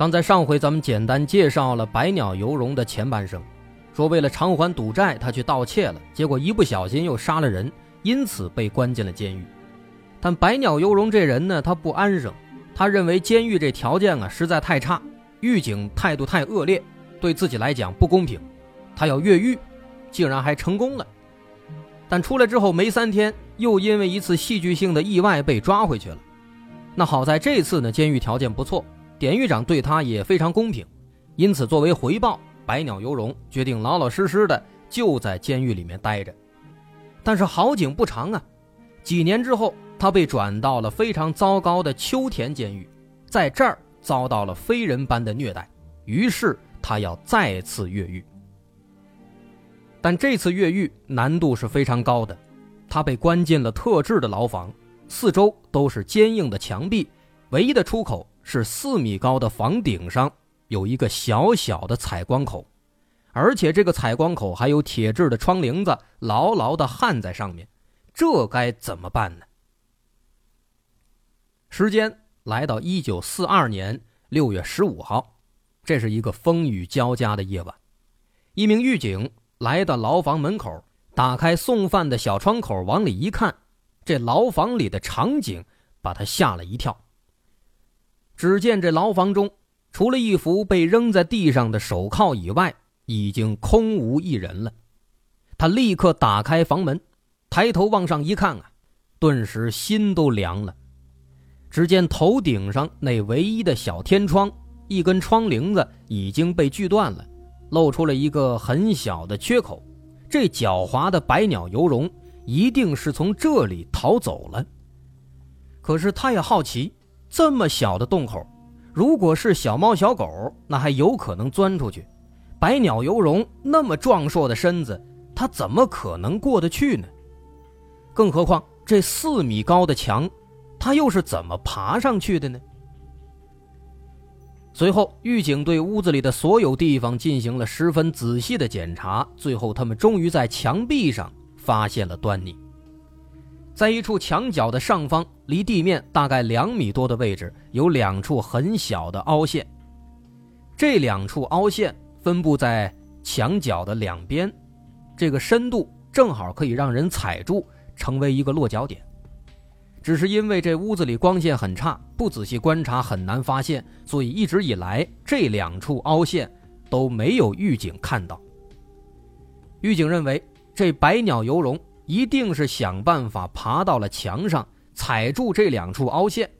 刚才上回咱们简单介绍了百鸟游荣的前半生，说为了偿还赌债，他去盗窃了，结果一不小心又杀了人，因此被关进了监狱。但百鸟游荣这人呢，他不安生，他认为监狱这条件啊实在太差，狱警态度太恶劣，对自己来讲不公平，他要越狱，竟然还成功了。但出来之后没三天，又因为一次戏剧性的意外被抓回去了。那好在这次呢，监狱条件不错。典狱长对他也非常公平，因此作为回报，百鸟游荣决定老老实实的就在监狱里面待着。但是好景不长啊，几年之后，他被转到了非常糟糕的秋田监狱，在这儿遭到了非人般的虐待，于是他要再次越狱。但这次越狱难度是非常高的，他被关进了特制的牢房，四周都是坚硬的墙壁，唯一的出口。是四米高的房顶上有一个小小的采光口，而且这个采光口还有铁制的窗棂子牢牢的焊在上面，这该怎么办呢？时间来到一九四二年六月十五号，这是一个风雨交加的夜晚，一名狱警来到牢房门口，打开送饭的小窗口往里一看，这牢房里的场景把他吓了一跳。只见这牢房中，除了一副被扔在地上的手铐以外，已经空无一人了。他立刻打开房门，抬头往上一看啊，顿时心都凉了。只见头顶上那唯一的小天窗，一根窗棂子已经被锯断了，露出了一个很小的缺口。这狡猾的百鸟游龙一定是从这里逃走了。可是他也好奇。这么小的洞口，如果是小猫小狗，那还有可能钻出去。百鸟游龙那么壮硕的身子，它怎么可能过得去呢？更何况这四米高的墙，它又是怎么爬上去的呢？随后，狱警对屋子里的所有地方进行了十分仔细的检查，最后他们终于在墙壁上发现了端倪。在一处墙角的上方，离地面大概两米多的位置，有两处很小的凹陷。这两处凹陷分布在墙角的两边，这个深度正好可以让人踩住，成为一个落脚点。只是因为这屋子里光线很差，不仔细观察很难发现，所以一直以来这两处凹陷都没有狱警看到。狱警认为这百鸟游龙。一定是想办法爬到了墙上，踩住这两处凹陷，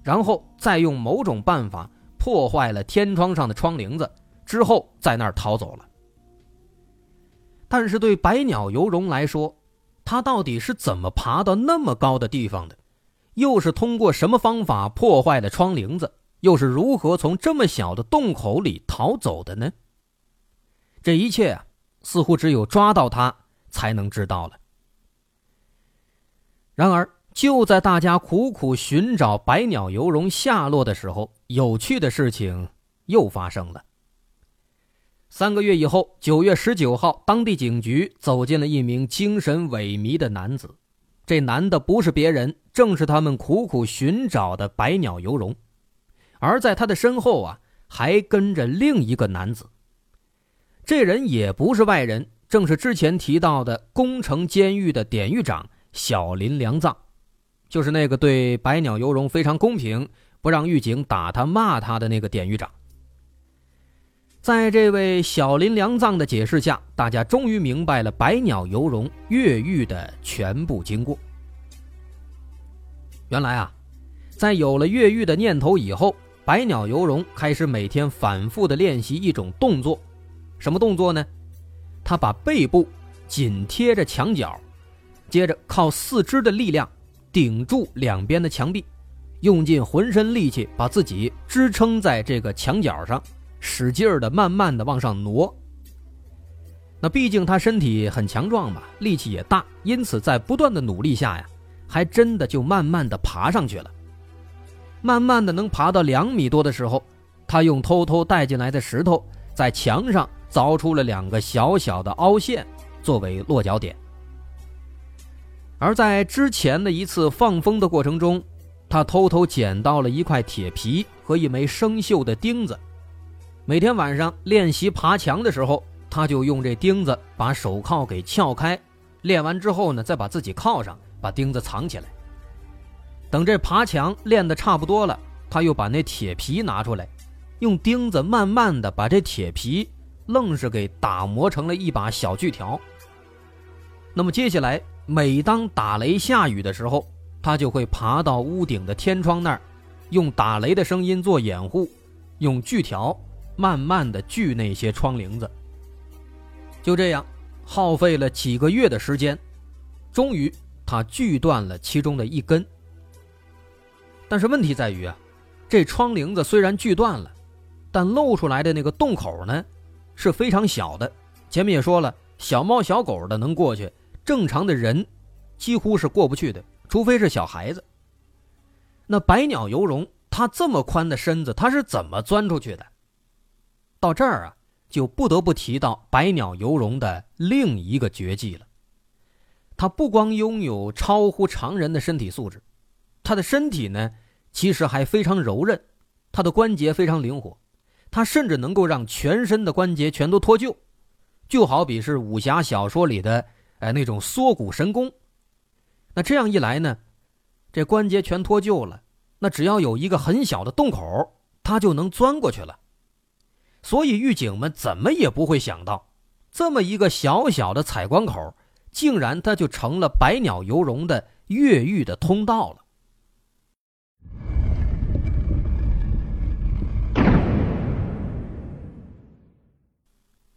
然后再用某种办法破坏了天窗上的窗棂子，之后在那儿逃走了。但是对百鸟游荣来说，他到底是怎么爬到那么高的地方的？又是通过什么方法破坏了窗棂子？又是如何从这么小的洞口里逃走的呢？这一切啊，似乎只有抓到他才能知道了。然而，就在大家苦苦寻找百鸟游荣下落的时候，有趣的事情又发生了。三个月以后，九月十九号，当地警局走进了一名精神萎靡的男子。这男的不是别人，正是他们苦苦寻找的百鸟游荣。而在他的身后啊，还跟着另一个男子。这人也不是外人，正是之前提到的宫城监狱的典狱长。小林良藏，就是那个对百鸟游荣非常公平，不让狱警打他、骂他的那个典狱长。在这位小林良藏的解释下，大家终于明白了百鸟游荣越狱的全部经过。原来啊，在有了越狱的念头以后，百鸟游荣开始每天反复的练习一种动作，什么动作呢？他把背部紧贴着墙角。接着靠四肢的力量顶住两边的墙壁，用尽浑身力气把自己支撑在这个墙角上，使劲儿的慢慢的往上挪，那毕竟他身体很强壮嘛，力气也大，因此在不断的努力下呀，还真的就慢慢的爬上去了。慢慢的能爬到两米多的时候，他用偷偷带进来的石头在墙上凿出了两个小小的凹陷，作为落脚点。而在之前的一次放风的过程中，他偷偷捡到了一块铁皮和一枚生锈的钉子。每天晚上练习爬墙的时候，他就用这钉子把手铐给撬开，练完之后呢，再把自己铐上，把钉子藏起来。等这爬墙练得差不多了，他又把那铁皮拿出来，用钉子慢慢的把这铁皮愣是给打磨成了一把小锯条。那么接下来。每当打雷下雨的时候，他就会爬到屋顶的天窗那儿，用打雷的声音做掩护，用锯条慢慢的锯那些窗棂子。就这样，耗费了几个月的时间，终于他锯断了其中的一根。但是问题在于啊，这窗棂子虽然锯断了，但露出来的那个洞口呢，是非常小的。前面也说了，小猫小狗的能过去。正常的人几乎是过不去的，除非是小孩子。那百鸟游龙，它这么宽的身子，它是怎么钻出去的？到这儿啊，就不得不提到百鸟游龙的另一个绝技了。它不光拥有超乎常人的身体素质，它的身体呢，其实还非常柔韧，它的关节非常灵活，它甚至能够让全身的关节全都脱臼，就好比是武侠小说里的。哎，那种缩骨神功，那这样一来呢，这关节全脱臼了，那只要有一个很小的洞口，他就能钻过去了。所以狱警们怎么也不会想到，这么一个小小的采光口，竟然它就成了百鸟游龙的越狱的通道了。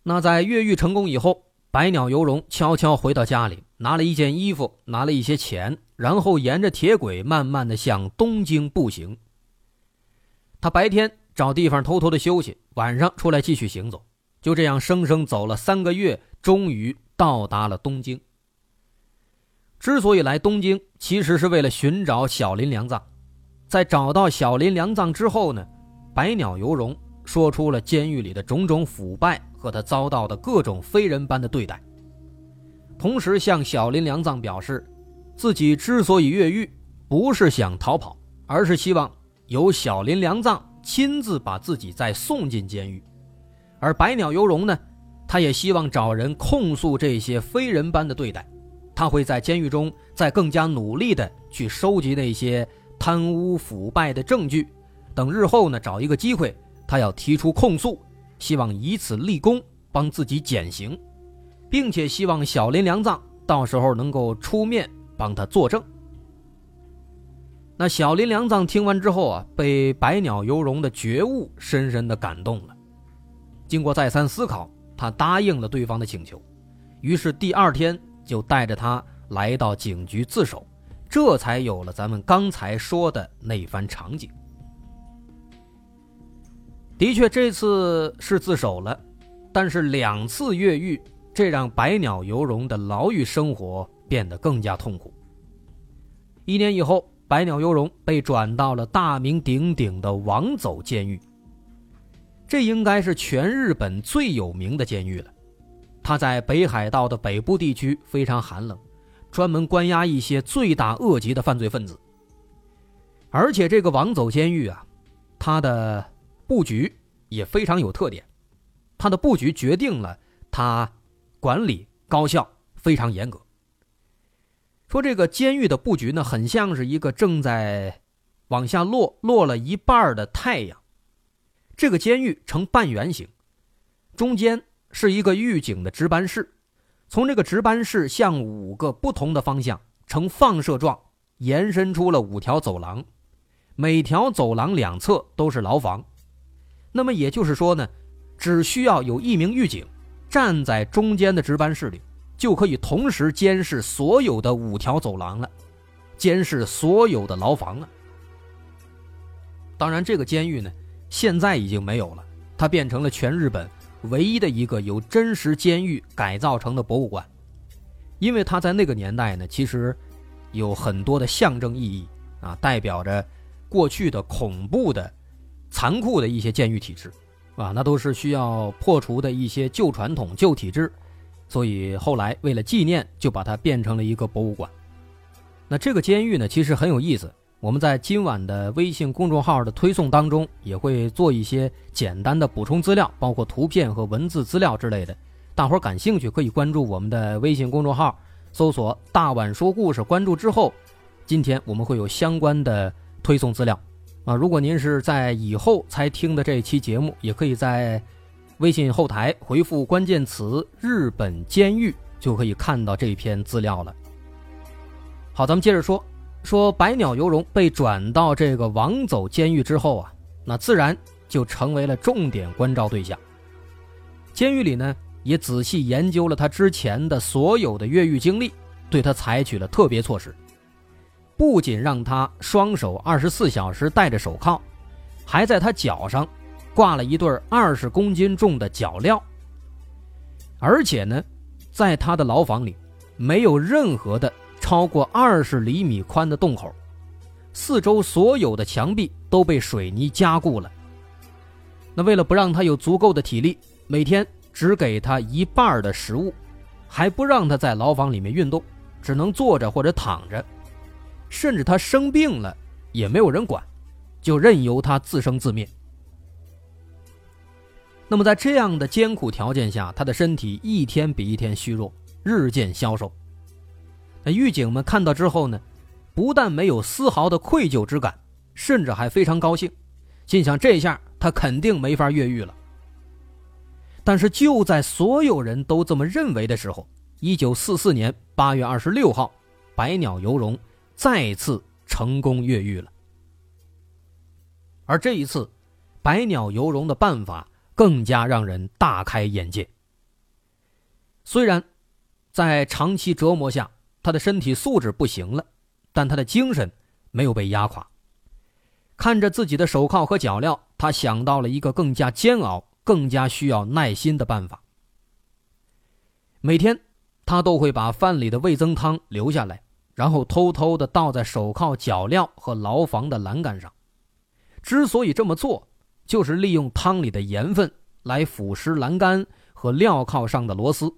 那在越狱成功以后。百鸟游龙悄悄回到家里，拿了一件衣服，拿了一些钱，然后沿着铁轨慢慢的向东京步行。他白天找地方偷偷的休息，晚上出来继续行走，就这样生生走了三个月，终于到达了东京。之所以来东京，其实是为了寻找小林良藏。在找到小林良藏之后呢，百鸟游龙说出了监狱里的种种腐败。和他遭到的各种非人般的对待，同时向小林良藏表示，自己之所以越狱，不是想逃跑，而是希望由小林良藏亲自把自己再送进监狱。而百鸟游龙呢，他也希望找人控诉这些非人般的对待，他会在监狱中再更加努力的去收集那些贪污腐败的证据，等日后呢找一个机会，他要提出控诉。希望以此立功，帮自己减刑，并且希望小林良藏到时候能够出面帮他作证。那小林良藏听完之后啊，被百鸟游龙的觉悟深深的感动了。经过再三思考，他答应了对方的请求，于是第二天就带着他来到警局自首，这才有了咱们刚才说的那番场景。的确，这次是自首了，但是两次越狱，这让百鸟游荣的牢狱生活变得更加痛苦。一年以后，百鸟游荣被转到了大名鼎鼎的王走监狱。这应该是全日本最有名的监狱了。它在北海道的北部地区，非常寒冷，专门关押一些罪大恶极的犯罪分子。而且，这个王走监狱啊，它的。布局也非常有特点，它的布局决定了它管理高效，非常严格。说这个监狱的布局呢，很像是一个正在往下落、落了一半的太阳。这个监狱呈半圆形，中间是一个狱警的值班室，从这个值班室向五个不同的方向呈放射状延伸出了五条走廊，每条走廊两侧都是牢房。那么也就是说呢，只需要有一名狱警站在中间的值班室里，就可以同时监视所有的五条走廊了，监视所有的牢房了。当然，这个监狱呢，现在已经没有了，它变成了全日本唯一的一个由真实监狱改造成的博物馆，因为它在那个年代呢，其实有很多的象征意义啊，代表着过去的恐怖的、残酷的一些监狱体制，啊，那都是需要破除的一些旧传统、旧体制，所以后来为了纪念，就把它变成了一个博物馆。那这个监狱呢，其实很有意思。我们在今晚的微信公众号的推送当中，也会做一些简单的补充资料，包括图片和文字资料之类的。大伙儿感兴趣可以关注我们的微信公众号，搜索“大碗说故事”。关注之后，今天我们会有相关的推送资料。啊，如果您是在以后才听的这一期节目，也可以在微信后台回复关键词“日本监狱”，就可以看到这篇资料了。好，咱们接着说。说百鸟游荣被转到这个王走监狱之后啊，那自然就成为了重点关照对象。监狱里呢，也仔细研究了他之前的所有的越狱经历，对他采取了特别措施。不仅让他双手二十四小时戴着手铐，还在他脚上挂了一对二十公斤重的脚镣。而且呢，在他的牢房里，没有任何的。超过二十厘米宽的洞口，四周所有的墙壁都被水泥加固了。那为了不让他有足够的体力，每天只给他一半的食物，还不让他在牢房里面运动，只能坐着或者躺着。甚至他生病了也没有人管，就任由他自生自灭。那么在这样的艰苦条件下，他的身体一天比一天虚弱，日渐消瘦。那狱警们看到之后呢，不但没有丝毫的愧疚之感，甚至还非常高兴，心想这下他肯定没法越狱了。但是就在所有人都这么认为的时候，一九四四年八月二十六号，百鸟游荣再次成功越狱了。而这一次，百鸟游龙的办法更加让人大开眼界。虽然在长期折磨下，他的身体素质不行了，但他的精神没有被压垮。看着自己的手铐和脚镣，他想到了一个更加煎熬、更加需要耐心的办法。每天，他都会把饭里的味增汤留下来，然后偷偷的倒在手铐、脚镣和牢房的栏杆上。之所以这么做，就是利用汤里的盐分来腐蚀栏杆和镣铐上的螺丝。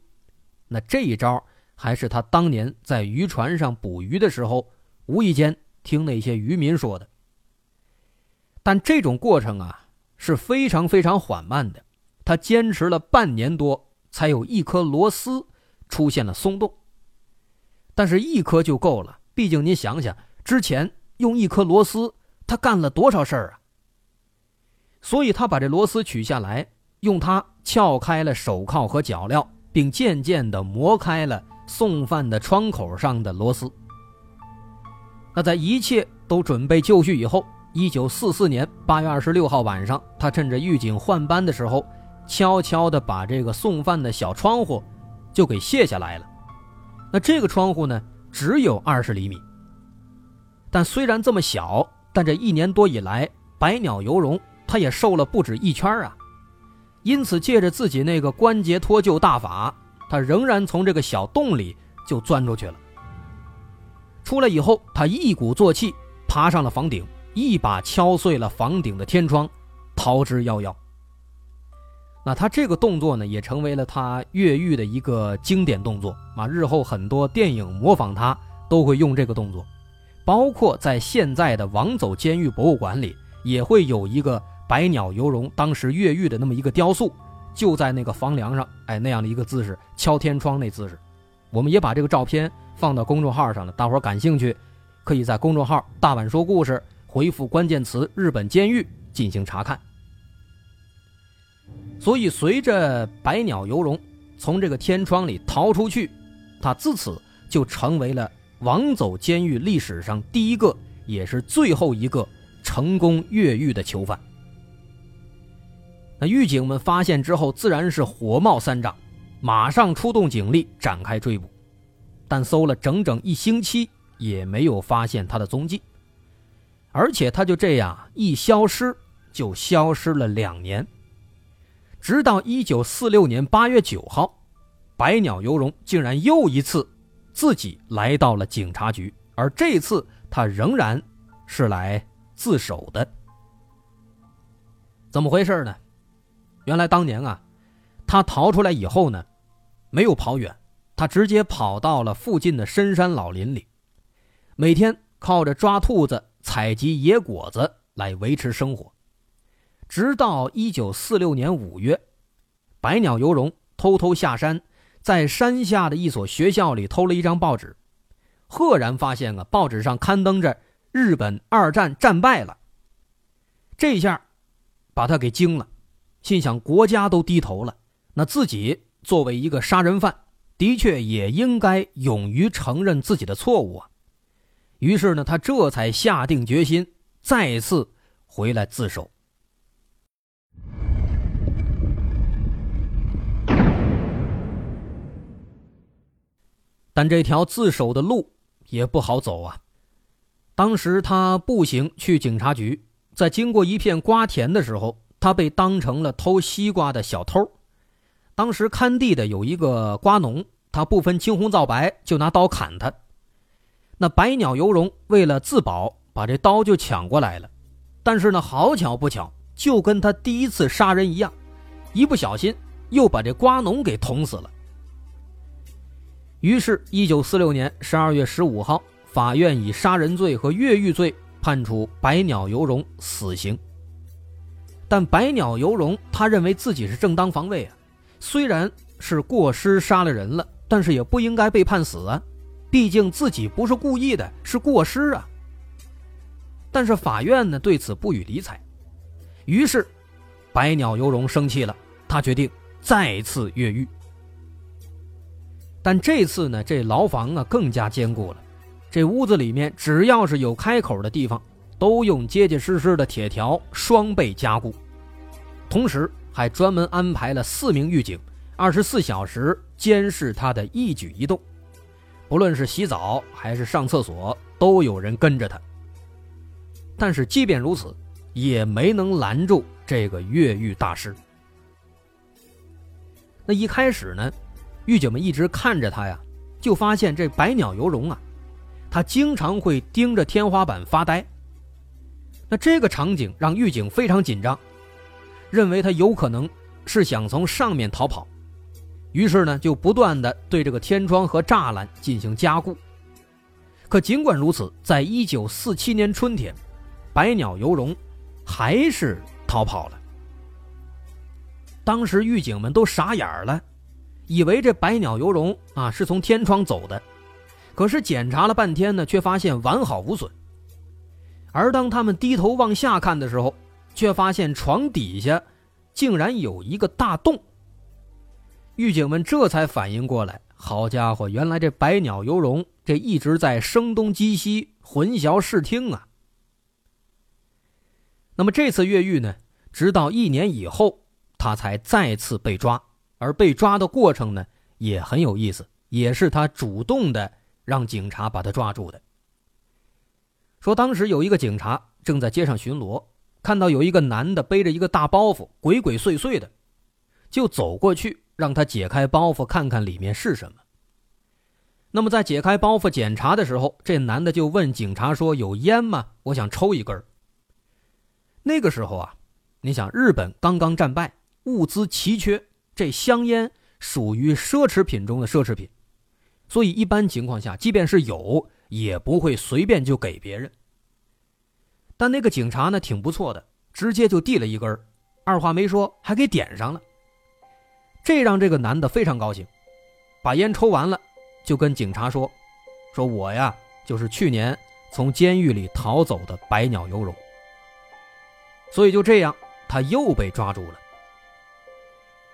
那这一招。还是他当年在渔船上捕鱼的时候，无意间听那些渔民说的。但这种过程啊是非常非常缓慢的，他坚持了半年多，才有一颗螺丝出现了松动。但是，一颗就够了，毕竟您想想，之前用一颗螺丝，他干了多少事儿啊？所以他把这螺丝取下来，用它撬开了手铐和脚镣，并渐渐地磨开了。送饭的窗口上的螺丝。那在一切都准备就绪以后，一九四四年八月二十六号晚上，他趁着狱警换班的时候，悄悄地把这个送饭的小窗户就给卸下来了。那这个窗户呢，只有二十厘米。但虽然这么小，但这一年多以来，百鸟游荣他也瘦了不止一圈啊。因此，借着自己那个关节脱臼大法。他仍然从这个小洞里就钻出去了。出来以后，他一鼓作气爬上了房顶，一把敲碎了房顶的天窗，逃之夭夭。那他这个动作呢，也成为了他越狱的一个经典动作啊！日后很多电影模仿他都会用这个动作，包括在现在的王走监狱博物馆里，也会有一个百鸟游龙当时越狱的那么一个雕塑。就在那个房梁上，哎，那样的一个姿势，敲天窗那姿势，我们也把这个照片放到公众号上了。大伙感兴趣，可以在公众号“大碗说故事”回复关键词“日本监狱”进行查看。所以，随着百鸟游龙从这个天窗里逃出去，他自此就成为了王走监狱历史上第一个，也是最后一个成功越狱的囚犯。那狱警们发现之后，自然是火冒三丈，马上出动警力展开追捕，但搜了整整一星期也没有发现他的踪迹，而且他就这样一消失就消失了两年，直到一九四六年八月九号，百鸟游荣竟然又一次自己来到了警察局，而这次他仍然是来自首的。怎么回事呢？原来当年啊，他逃出来以后呢，没有跑远，他直接跑到了附近的深山老林里，每天靠着抓兔子、采集野果子来维持生活。直到一九四六年五月，百鸟游荣偷偷下山，在山下的一所学校里偷了一张报纸，赫然发现啊，报纸上刊登着日本二战战败了。这下，把他给惊了。心想国家都低头了，那自己作为一个杀人犯，的确也应该勇于承认自己的错误啊。于是呢，他这才下定决心再次回来自首。但这条自首的路也不好走啊。当时他步行去警察局，在经过一片瓜田的时候。他被当成了偷西瓜的小偷，当时看地的有一个瓜农，他不分青红皂白就拿刀砍他。那百鸟游荣为了自保，把这刀就抢过来了，但是呢，好巧不巧，就跟他第一次杀人一样，一不小心又把这瓜农给捅死了。于是，一九四六年十二月十五号，法院以杀人罪和越狱罪判处百鸟游荣死刑。但百鸟游荣，他认为自己是正当防卫啊，虽然是过失杀了人了，但是也不应该被判死啊，毕竟自己不是故意的，是过失啊。但是法院呢对此不予理睬，于是百鸟游荣生气了，他决定再次越狱。但这次呢，这牢房啊更加坚固了，这屋子里面只要是有开口的地方。都用结结实实的铁条双倍加固，同时还专门安排了四名狱警，二十四小时监视他的一举一动，不论是洗澡还是上厕所，都有人跟着他。但是即便如此，也没能拦住这个越狱大师。那一开始呢，狱警们一直看着他呀，就发现这百鸟游荣啊，他经常会盯着天花板发呆。那这个场景让狱警非常紧张，认为他有可能是想从上面逃跑，于是呢就不断的对这个天窗和栅栏进行加固。可尽管如此，在一九四七年春天，百鸟游荣还是逃跑了。当时狱警们都傻眼了，以为这百鸟游荣啊是从天窗走的，可是检查了半天呢，却发现完好无损。而当他们低头往下看的时候，却发现床底下竟然有一个大洞。狱警们这才反应过来，好家伙，原来这百鸟游荣这一直在声东击西、混淆视听啊！那么这次越狱呢，直到一年以后，他才再次被抓，而被抓的过程呢也很有意思，也是他主动的让警察把他抓住的。说当时有一个警察正在街上巡逻，看到有一个男的背着一个大包袱，鬼鬼祟祟的，就走过去让他解开包袱看看里面是什么。那么在解开包袱检查的时候，这男的就问警察说：“有烟吗？我想抽一根。”那个时候啊，你想日本刚刚战败，物资奇缺，这香烟属于奢侈品中的奢侈品，所以一般情况下，即便是有。也不会随便就给别人。但那个警察呢，挺不错的，直接就递了一根，二话没说还给点上了。这让这个男的非常高兴，把烟抽完了，就跟警察说：“说我呀，就是去年从监狱里逃走的百鸟游龙。”所以就这样，他又被抓住了。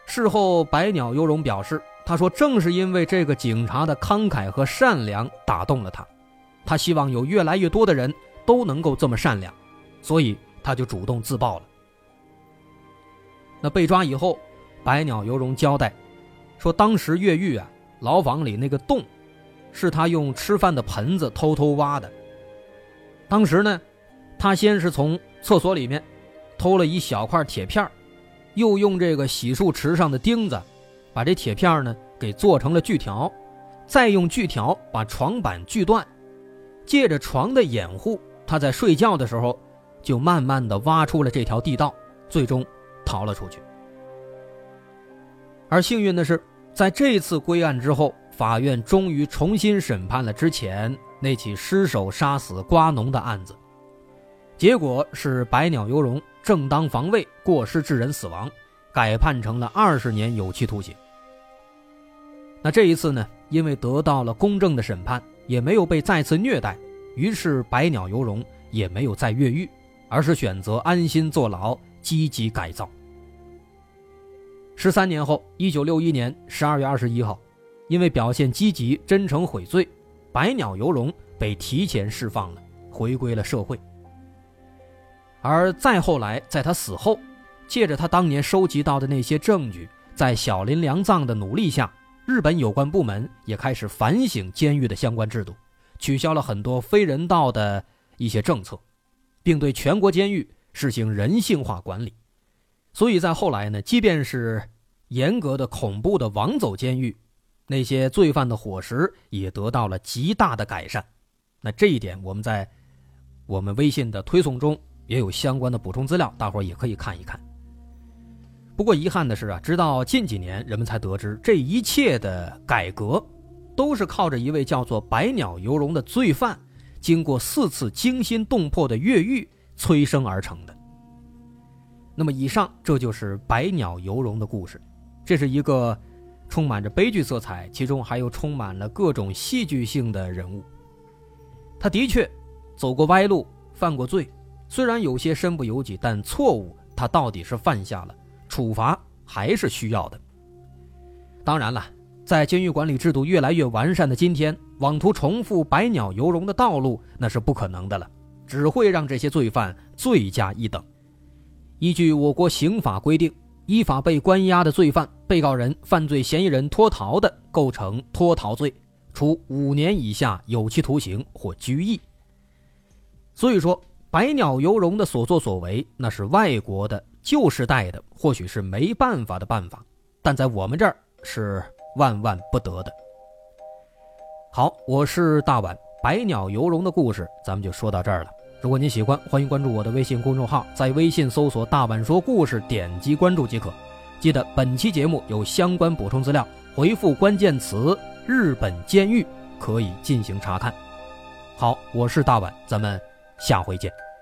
事后，百鸟游荣表示：“他说，正是因为这个警察的慷慨和善良打动了他。”他希望有越来越多的人都能够这么善良，所以他就主动自爆了。那被抓以后，百鸟游荣交代说，当时越狱啊，牢房里那个洞，是他用吃饭的盆子偷偷挖的。当时呢，他先是从厕所里面偷了一小块铁片又用这个洗漱池上的钉子，把这铁片呢给做成了锯条，再用锯条把床板锯断，借着床的掩护，他在睡觉的时候就慢慢的挖出了这条地道，最终逃了出去。而幸运的是，在这次归案之后，法院终于重新审判了之前那起失手杀死瓜农的案子，结果是百鸟游荣正当防卫过失致人死亡，改判成了二十年有期徒刑。那这一次呢，因为得到了公正的审判，也没有被再次虐待，于是百鸟游荣也没有再越狱，而是选择安心坐牢，积极改造。十三年后，一九六一年十二月二十一号，因为表现积极、真诚悔罪，百鸟游荣被提前释放了，回归了社会。而再后来，在他死后，借着他当年收集到的那些证据，在小林良藏的努力下，日本有关部门也开始反省监狱的相关制度，取消了很多非人道的一些政策，并对全国监狱实行人性化管理。所以在后来呢，即便是严格的恐怖的王走监狱，那些罪犯的伙食也得到了极大的改善。那这一点我们在我们微信的推送中也有相关的补充资料，大伙儿也可以看一看。不过遗憾的是啊，直到近几年，人们才得知这一切的改革都是靠着一位叫做百鸟游龙的罪犯，经过四次惊心动魄的越狱催生而成的。那么，以上这就是百鸟游龙的故事。这是一个充满着悲剧色彩，其中还有充满了各种戏剧性的人物。他的确走过歪路，犯过罪，虽然有些身不由己，但错误他到底是犯下了，处罚还是需要的。当然了，在监狱管理制度越来越完善的今天，妄图重复百鸟游荣的道路，那是不可能的了，只会让这些罪犯罪加一等。依据我国刑法规定，依法被关押的罪犯，被告人、犯罪嫌疑人脱逃的，构成脱逃罪，处五年以下有期徒刑或拘役。所以说，百鸟游龙的所作所为，那是外国的旧时代的，或许是没办法的办法，但在我们这儿是万万不得的。好，我是大碗，百鸟游龙的故事，咱们就说到这儿了。如果您喜欢，欢迎关注我的微信公众号，在微信搜索“大碗说故事”，点击关注即可。记得本期节目有相关补充资料，回复关键词“日本监狱”可以进行查看。好，我是大碗，咱们下回见。